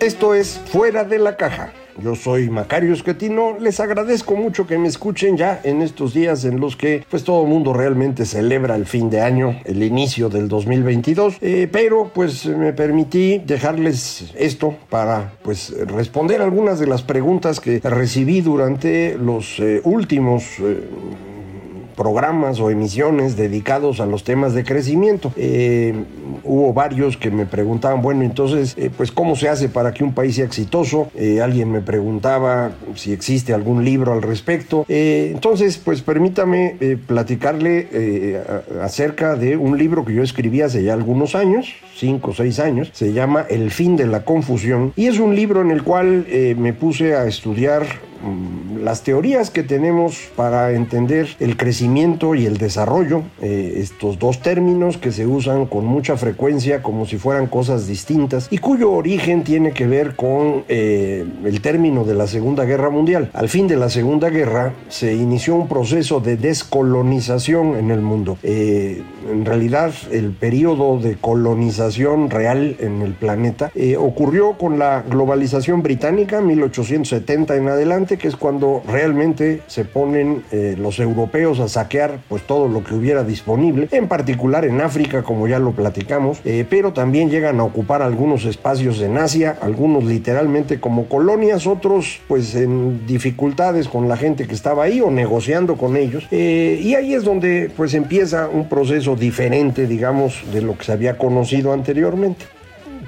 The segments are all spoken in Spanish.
Esto es Fuera de la Caja. Yo soy Macario Esquetino. Les agradezco mucho que me escuchen ya en estos días en los que pues todo el mundo realmente celebra el fin de año, el inicio del 2022. Eh, pero pues me permití dejarles esto para pues responder algunas de las preguntas que recibí durante los eh, últimos eh, programas o emisiones dedicados a los temas de crecimiento. Eh, hubo varios que me preguntaban, bueno, entonces, eh, pues, ¿cómo se hace para que un país sea exitoso? Eh, alguien me preguntaba si existe algún libro al respecto. entonces, pues, permítame platicarle acerca de un libro que yo escribí hace ya algunos años, cinco o seis años, se llama El fin de la confusión, y es un libro en el cual me puse a estudiar Mm, las teorías que tenemos para entender el crecimiento y el desarrollo, eh, estos dos términos que se usan con mucha frecuencia como si fueran cosas distintas y cuyo origen tiene que ver con eh, el término de la Segunda Guerra Mundial. Al fin de la Segunda Guerra se inició un proceso de descolonización en el mundo. Eh, en realidad el periodo de colonización real en el planeta ocurrió con la globalización británica 1870 en adelante que es cuando realmente se ponen eh, los europeos a saquear pues todo lo que hubiera disponible, en particular en África, como ya lo platicamos, eh, pero también llegan a ocupar algunos espacios en Asia, algunos literalmente como colonias, otros pues en dificultades con la gente que estaba ahí o negociando con ellos. Eh, y ahí es donde pues empieza un proceso diferente, digamos, de lo que se había conocido anteriormente.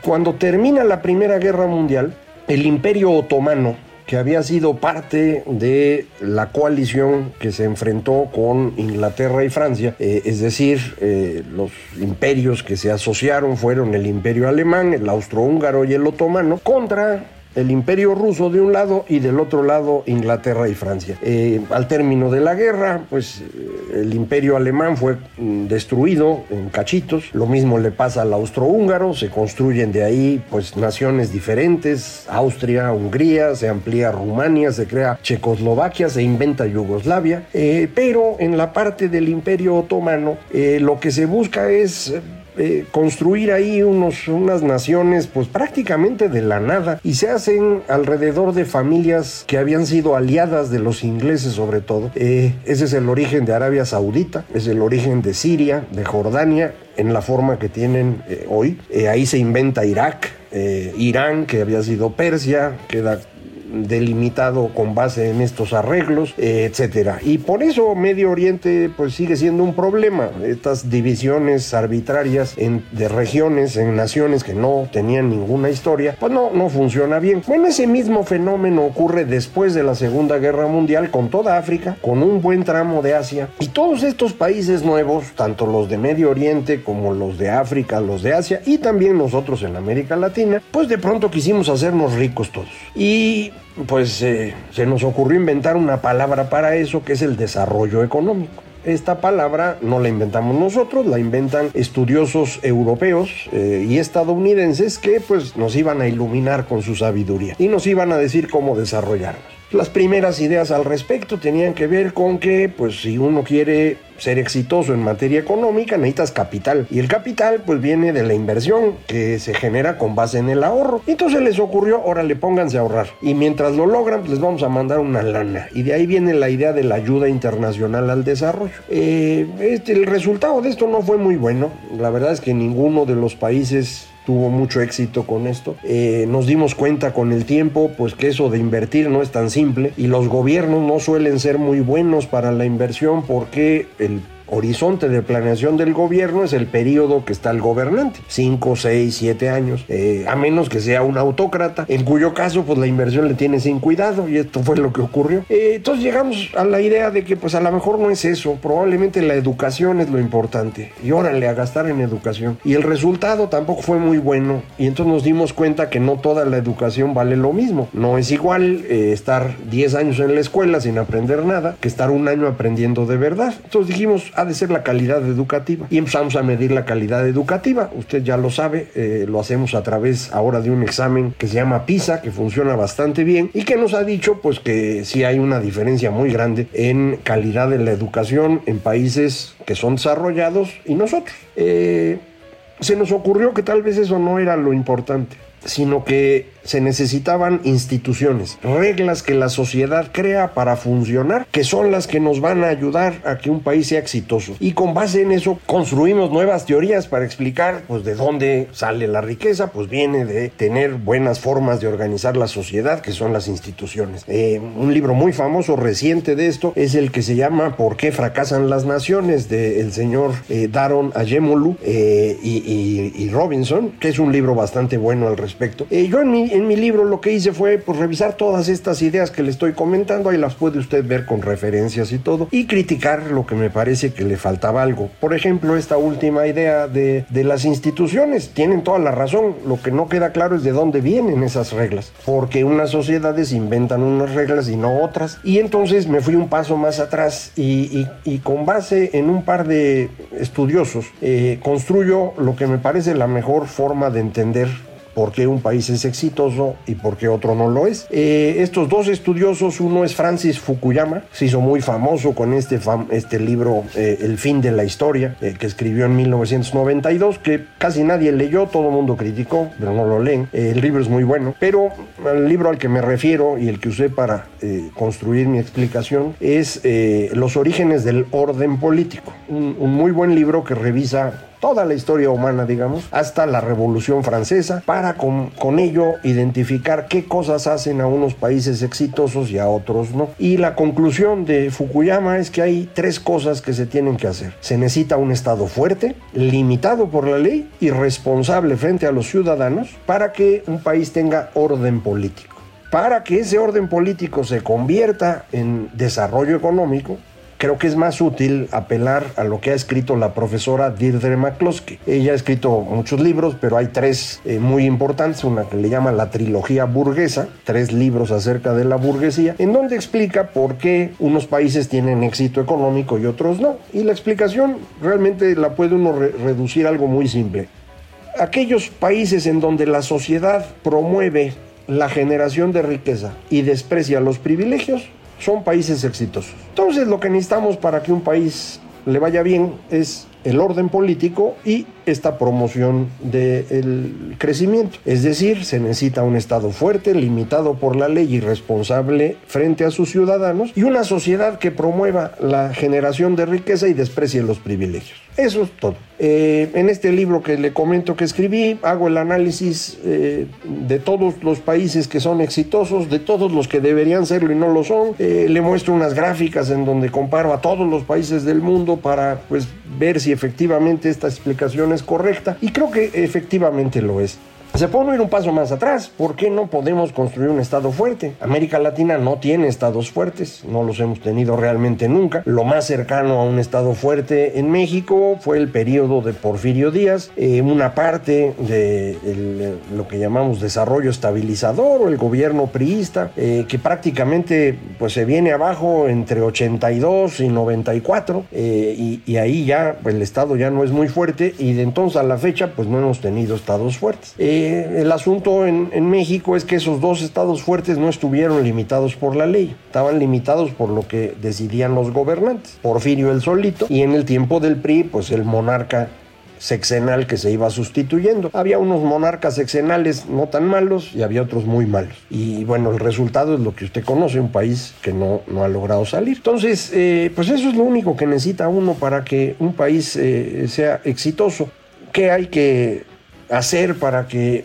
Cuando termina la Primera Guerra Mundial, el Imperio Otomano que había sido parte de la coalición que se enfrentó con Inglaterra y Francia, eh, es decir, eh, los imperios que se asociaron fueron el imperio alemán, el austrohúngaro y el otomano, contra el imperio ruso de un lado y del otro lado Inglaterra y Francia. Eh, al término de la guerra, pues eh, el imperio alemán fue mm, destruido en cachitos, lo mismo le pasa al austrohúngaro, se construyen de ahí pues naciones diferentes, Austria, Hungría, se amplía Rumania, se crea Checoslovaquia, se inventa Yugoslavia, eh, pero en la parte del imperio otomano lo que se busca es eh, construir ahí unos, unas naciones pues prácticamente de la nada y se hacen alrededor de familias que habían sido aliadas de los ingleses sobre todo. Eh, ese es el origen de Arabia Saudita, es el origen de Siria, de Jordania, en la forma que tienen eh, hoy. ahí se inventa Irak, Irán, que había sido Persia, queda delimitado con base en estos arreglos, etcétera. Y por eso Medio Oriente pues sigue siendo un problema. Estas divisiones arbitrarias en, de regiones, en naciones que no tenían ninguna historia, pues no, no funciona bien. Bueno, ese mismo fenómeno ocurre después de la Segunda Guerra Mundial con toda África, con un buen tramo de Asia y todos estos países nuevos, tanto los de Medio Oriente como los de África, los de Asia y también nosotros en América Latina, pues de pronto quisimos hacernos ricos todos. Y pues eh, se nos ocurrió inventar una palabra para eso que es el desarrollo económico. Esta palabra no la inventamos nosotros, la inventan estudiosos europeos eh, y estadounidenses que pues nos iban a iluminar con su sabiduría y nos iban a decir cómo desarrollarnos. Las primeras ideas al respecto tenían que ver con que, pues, si uno quiere ser exitoso en materia económica, necesitas capital. Y el capital, pues, viene de la inversión que se genera con base en el ahorro. Entonces les ocurrió, órale, pónganse a ahorrar. Y mientras lo logran, pues, les vamos a mandar una lana. Y de ahí viene la idea de la ayuda internacional al desarrollo. Eh, este, el resultado de esto no fue muy bueno. La verdad es que ninguno de los países tuvo mucho éxito con esto. Eh, nos dimos cuenta con el tiempo, pues que eso de invertir no es tan simple y los gobiernos no suelen ser muy buenos para la inversión porque el horizonte de planeación del gobierno es el periodo que está el gobernante, 5, 6, 7 años, eh, a menos que sea un autócrata, en cuyo caso pues la inversión le tiene sin cuidado y esto fue lo que ocurrió. Eh, entonces llegamos a la idea de que pues a lo mejor no es eso, probablemente la educación es lo importante y órale a gastar en educación. Y el resultado tampoco fue muy bueno y entonces nos dimos cuenta que no toda la educación vale lo mismo. No es igual eh, estar 10 años en la escuela sin aprender nada que estar un año aprendiendo de verdad. Entonces dijimos, ha de ser la calidad educativa. Y empezamos a medir la calidad educativa. Usted ya lo sabe, eh, lo hacemos a través ahora de un examen que se llama PISA, que funciona bastante bien y que nos ha dicho pues que sí hay una diferencia muy grande en calidad de la educación en países que son desarrollados y nosotros. Eh, se nos ocurrió que tal vez eso no era lo importante, sino que se necesitaban instituciones, reglas que la sociedad crea para funcionar, que son las que nos van a ayudar a que un país sea exitoso. Y con base en eso construimos nuevas teorías para explicar pues de dónde sale la riqueza, pues viene de tener buenas formas de organizar la sociedad, que son las instituciones. Eh, un libro muy famoso reciente de esto es el que se llama ¿Por qué fracasan las naciones? del señor eh, Daron Ayemolu eh, y, Robinson, que es un libro bastante bueno al respecto. Yo en mi, en mi libro lo que hice fue pues, revisar todas estas ideas que le estoy comentando, ahí las puede usted ver con referencias y todo, y criticar lo que me parece que le faltaba algo. Por ejemplo, esta última idea de, de las instituciones, tienen toda la razón, lo que no queda claro es de dónde vienen esas reglas, porque unas sociedades inventan unas reglas y no otras, y entonces me fui un paso más atrás y, y, con base en un par de estudiosos, eh, construyo lo que me parece la mejor forma de entender por qué un país es exitoso y por qué otro no lo es. Eh, estos dos estudiosos, uno es Francis Fukuyama, se hizo muy famoso con este, este libro eh, El fin de la historia, eh, que escribió en 1992, que casi nadie leyó, todo el mundo criticó, pero no lo leen. el libro es muy bueno, pero el libro al que me refiero y el que usé para construir mi explicación es Los orígenes del orden político, un muy buen libro que revisa toda la historia humana, digamos, hasta la Revolución Francesa, para con, con, ello identificar qué cosas hacen a unos países exitosos y a otros no. Y la conclusión de Fukuyama es que hay tres cosas que se tienen que hacer. Se necesita un Estado fuerte, limitado por la ley y responsable frente a los ciudadanos para que un país tenga orden político. Para que ese orden político se convierta en desarrollo económico, creo que es más útil apelar a lo que ha escrito la profesora Deirdre McCloskey. Ella ha escrito muchos libros, pero hay tres eh, muy importantes, una que le llama la trilogía burguesa, tres libros acerca de la burguesía, en donde explica por qué unos países tienen éxito económico y otros no. Y la explicación realmente la puede uno reducir a algo muy simple. Aquellos países en donde la sociedad promueve la generación de riqueza y desprecia los privilegios, son países exitosos. Entonces lo que necesitamos para que un país le vaya bien es el orden político y esta promoción del crecimiento. Es decir, se necesita un Estado fuerte, limitado por la ley y responsable frente a sus ciudadanos y una sociedad que promueva la generación de riqueza y desprecie los privilegios. Eso es todo. Eh, en este libro que le comento que escribí, hago el análisis eh, de todos los países que son exitosos, de todos los que deberían serlo y no lo son. Eh, le muestro unas gráficas en donde comparo a todos los países del mundo para pues, ver si efectivamente esta explicación es correcta. Y creo que efectivamente lo es. Se puede ir un paso más atrás. ¿Por qué no podemos construir un Estado fuerte? América Latina no tiene estados fuertes, no los hemos tenido realmente nunca. Lo más cercano a un Estado fuerte en México fue el periodo de Porfirio Díaz, eh, una parte de lo que llamamos desarrollo estabilizador o el gobierno priista, eh, que prácticamente pues, se viene abajo entre 82 y 94, eh, y, ahí ya el Estado ya no es muy fuerte, y de entonces a la fecha pues no hemos tenido estados fuertes el asunto en, en, México es que esos dos estados fuertes no estuvieron limitados por la ley, estaban limitados por lo que decidían los gobernantes. Porfirio el solito y en el tiempo del PRI, pues el monarca sexenal que se iba sustituyendo. Había unos monarcas sexenales no tan malos y había otros muy malos. Y bueno, el resultado es lo que usted conoce, un país que no, no ha logrado salir. Entonces, eh, pues eso es lo único que necesita uno para que un país eh, sea exitoso. ¿Qué hay que hacer para que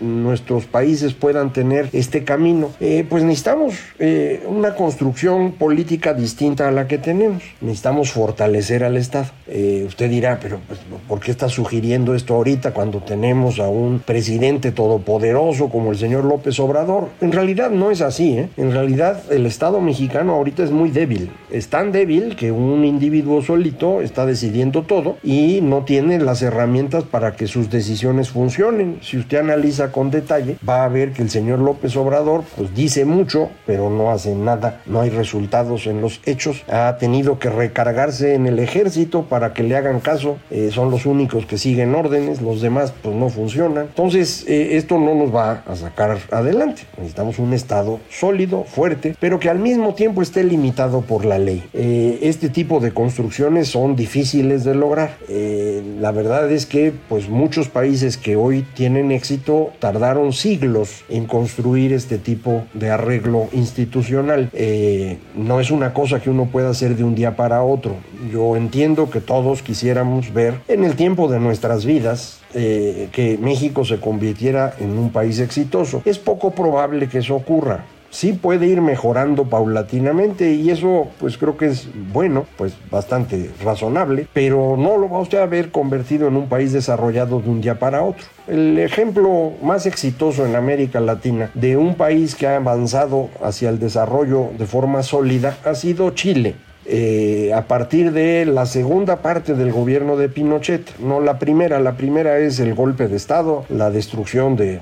nuestros países puedan tener este camino? Eh, pues necesitamos eh, una construcción política distinta a la que tenemos. Necesitamos fortalecer al Estado. Eh, usted dirá, pero pues, ¿por qué está sugiriendo esto ahorita cuando tenemos a un presidente todopoderoso como el señor López Obrador? En realidad no es así. En realidad el Estado mexicano ahorita es muy débil. Es tan débil que un individuo solito está decidiendo todo y no tiene las herramientas para que sus decisiones funcionen. Si usted analiza con detalle, va a ver que el señor López Obrador pues dice mucho, pero no hace nada, no hay resultados en los hechos. Ha tenido que recargarse en el ejército para que le hagan caso, eh, son los únicos que siguen órdenes, los demás pues no funcionan. Entonces eh, esto no nos va a sacar adelante. Necesitamos un Estado sólido, fuerte, pero que al mismo tiempo esté limitado por la ley. Eh, este tipo de construcciones son difíciles de lograr. la verdad es que pues muchos países que hoy tienen éxito tardaron siglos en construir este tipo de arreglo institucional. Eh, no es una cosa que uno pueda hacer de un día para otro. Yo entiendo que todos quisiéramos ver en el tiempo de nuestras vidas eh, que México se convirtiera en un país exitoso. Es poco probable que eso ocurra sí puede ir mejorando paulatinamente y eso pues creo que es bueno, pues bastante razonable, pero no lo va usted a ver convertido en un país desarrollado de un día para otro. El ejemplo más exitoso en América Latina de un país que ha avanzado hacia el desarrollo de forma sólida ha sido Chile. Eh, a partir de la segunda parte del gobierno de Pinochet, no la primera, la primera es el golpe de Estado, la destrucción de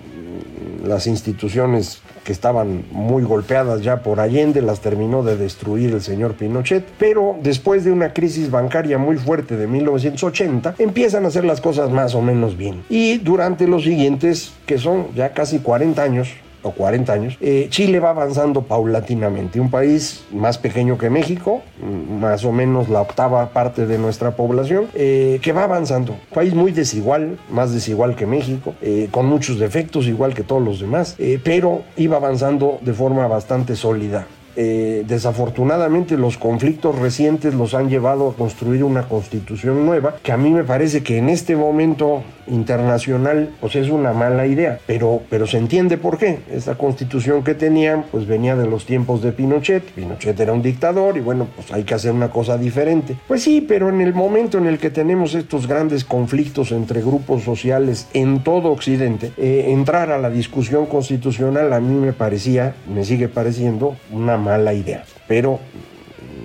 las instituciones que estaban muy golpeadas ya por Allende, las terminó de destruir el señor Pinochet, pero después de una crisis bancaria muy fuerte de 1980, empiezan a hacer las cosas más o menos bien. Y durante los siguientes, que son ya casi 40 años, o 40 años, eh, Chile va avanzando paulatinamente. Un país más pequeño que México, mm, más o menos la octava parte de nuestra población, eh, que va avanzando. Un país muy desigual, más desigual que México, eh, con muchos defectos, igual que todos los demás, pero iba avanzando de forma bastante sólida. Desafortunadamente los conflictos recientes los han llevado a construir una constitución nueva que a mí me parece que en este momento internacional pues es una mala idea pero, pero se entiende por qué esta constitución que tenían pues venía de los tiempos de Pinochet Pinochet era un dictador y bueno pues hay que hacer una cosa diferente pues sí pero en el momento en el que tenemos estos grandes conflictos entre grupos sociales en todo Occidente eh, entrar a la discusión constitucional a mí me parecía me sigue pareciendo una mala idea. Pero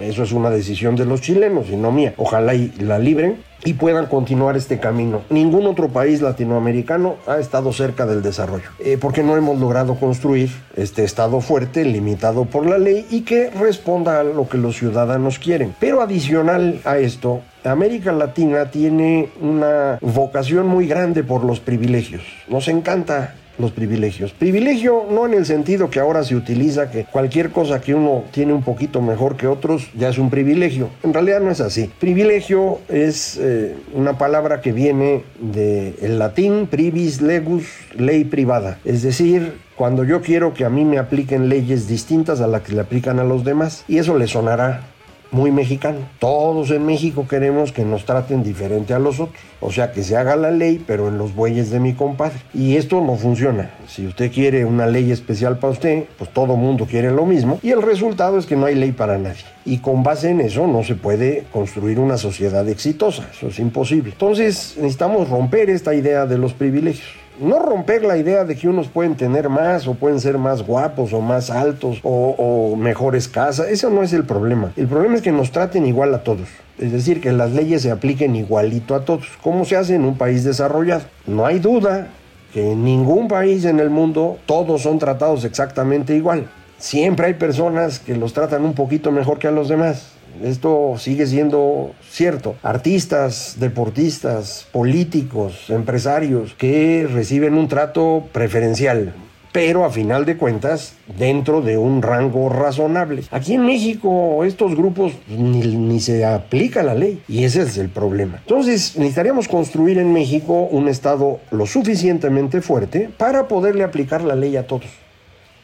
eso es una decisión de los chilenos y no mía. Ojalá y la libren y puedan continuar este camino. Ningún otro país latinoamericano ha estado cerca del desarrollo, eh, porque no hemos logrado construir este Estado fuerte, limitado por la ley y que responda a lo que los ciudadanos quieren. Pero adicional a esto, América Latina tiene una vocación muy grande por los privilegios. Nos encanta los privilegios. Privilegio no en el sentido que ahora se utiliza que cualquier cosa que uno tiene un poquito mejor que otros ya es un privilegio. En realidad no es así. Privilegio es eh, una palabra que viene del latín privis legus, ley privada. Es decir, cuando yo quiero que a mí me apliquen leyes distintas a las que le aplican a los demás. Y eso le sonará muy mexicano. Todos en México queremos que nos traten diferente a los otros. O sea, que se haga la ley, pero en los bueyes de mi compadre. Y esto no funciona. Si usted quiere una ley especial para usted, pues todo mundo quiere lo mismo. Y el resultado es que no hay ley para nadie. Y con base en eso no se puede construir una sociedad exitosa. Eso es imposible. Entonces necesitamos romper esta idea de los privilegios no romper la idea de que unos pueden tener más o pueden ser más guapos o más altos o, mejores casas. Eso no es el problema. El problema es que nos traten igual a todos. Es decir, que las leyes se apliquen igualito a todos, como se hace en un país desarrollado. No hay duda que en ningún país en el mundo todos son tratados exactamente igual. Siempre hay personas que los tratan un poquito mejor que a los demás. Esto sigue siendo cierto. Artistas, deportistas, políticos, empresarios que reciben un trato preferencial, pero a final de cuentas dentro de un rango razonable. Aquí en México estos grupos ni, se aplica la ley y ese es el problema. Entonces necesitaríamos construir en México un Estado lo suficientemente fuerte para poderle aplicar la ley a todos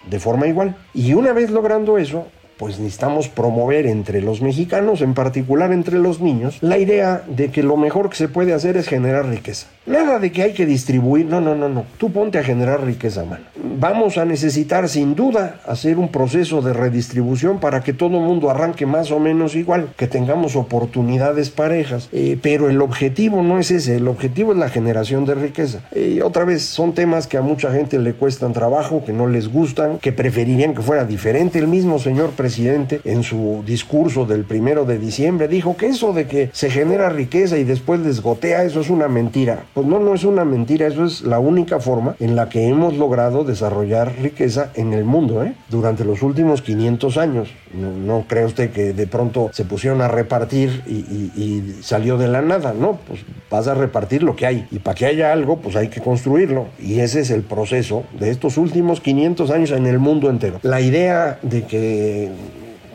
de forma igual. Y una vez logrando eso, pues necesitamos promover entre los mexicanos, en particular entre los niños, la idea de que lo mejor que se puede hacer es generar riqueza. Nada de que hay que distribuir, no, no, no, no. Tú ponte a generar riqueza, mano. Vamos a necesitar sin duda hacer un proceso de redistribución para que todo el mundo arranque más o menos igual, que tengamos oportunidades parejas. Eh, pero el objetivo no es ese, el objetivo es la generación de riqueza. Y otra vez, son temas que a mucha gente le cuestan trabajo, que no les gustan, que preferirían que fuera diferente. El mismo señor presidente en su discurso del primero de diciembre dijo que eso de que se genera riqueza y después desgotea, eso es una mentira. Pues no, no es una mentira, eso es la única forma en la que hemos logrado desarrollar riqueza en el mundo ¿eh? durante los últimos 500 años. No, cree usted que de pronto se pusieron a repartir y, salió de la nada, no, pues vas a repartir lo que hay y para que haya algo, pues hay que construirlo y ese es el proceso de estos últimos 500 años en el mundo entero. La idea de que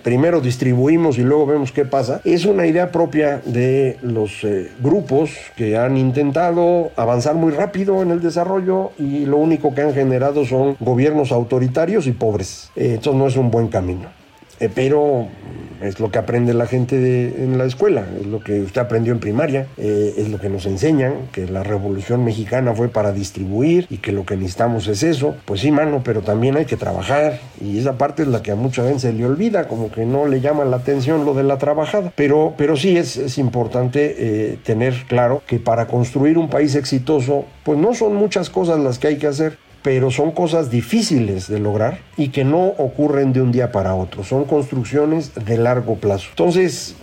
primero distribuimos y luego vemos qué pasa, es una idea propia de los eh, grupos que han intentado avanzar muy rápido en el desarrollo y lo único que han generado son gobiernos autoritarios y pobres. Eh, no es un buen camino. Eh, pero es lo que aprende la gente en la escuela, es lo que usted aprendió en primaria, eh, es lo que nos enseñan, que la revolución mexicana fue para distribuir y que lo que necesitamos es eso. Pues sí, mano, pero también hay que trabajar y esa parte es la que a mucha gente se le olvida, como que no le llama la atención lo de la trabajada. Pero, pero sí es, es importante eh, tener claro que para construir un país exitoso, pues no son muchas cosas las que hay que hacer pero son cosas difíciles de lograr y que no ocurren de un día para otro, son construcciones de largo plazo. Entonces,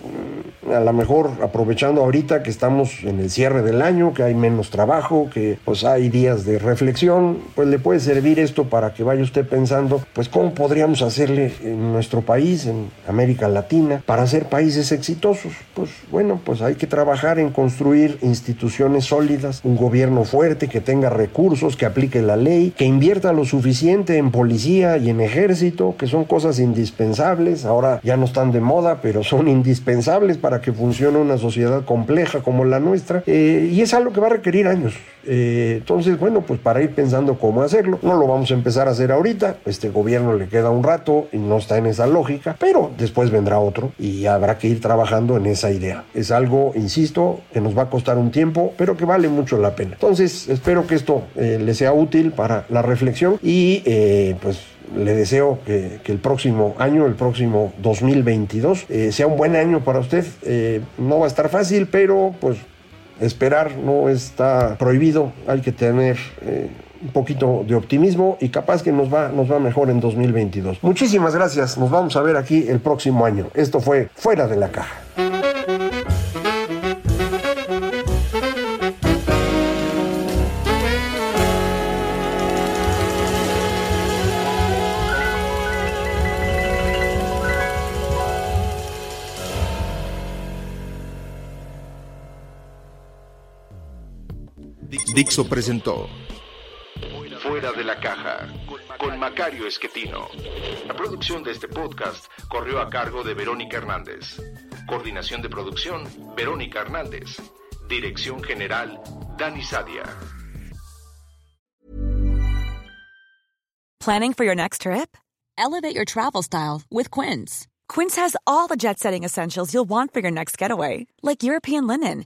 a lo mejor aprovechando ahorita que estamos en el cierre del año, que hay menos trabajo, que pues hay días de reflexión, pues le puede servir esto para que vaya usted pensando, pues cómo podríamos hacerle en nuestro país, en América Latina, para ser países exitosos. Pues bueno, pues hay que trabajar en construir instituciones sólidas, un gobierno fuerte que tenga recursos, que aplique la ley, que invierta lo suficiente en policía y en ejército, que son cosas indispensables, ahora ya no están de moda, pero son indispensables para que funcione una sociedad compleja como la nuestra, eh, y es algo que va a requerir años. Eh, entonces, bueno, pues para ir pensando cómo hacerlo, no lo vamos a empezar a hacer ahorita, este gobierno le queda un rato y no está en esa lógica, pero después vendrá otro y habrá que ir trabajando en esa idea. Es algo, insisto, que nos va a costar un tiempo, pero que vale mucho la pena. Entonces, espero que esto eh, le sea útil para la reflexión y pues le deseo que, el próximo año, el próximo 2022, eh, sea un buen año para usted. Eh, no va a estar fácil, pero pues esperar no está prohibido. Hay que tener eh, un poquito de optimismo y capaz que nos va, nos va mejor en 2022. Muchísimas gracias. Nos vamos a ver aquí el próximo año. Esto fue Fuera de la Caja. Dixo presentó Fuera de la caja con Macario Esquetino. La producción de este podcast corrió a cargo de Verónica Hernández. Coordinación de producción, Verónica Hernández. Dirección General, Dani Sadia. Planning for your next trip? Elevate your travel style with Quince. Quince has all the jet setting essentials you'll want for your next getaway, like European linen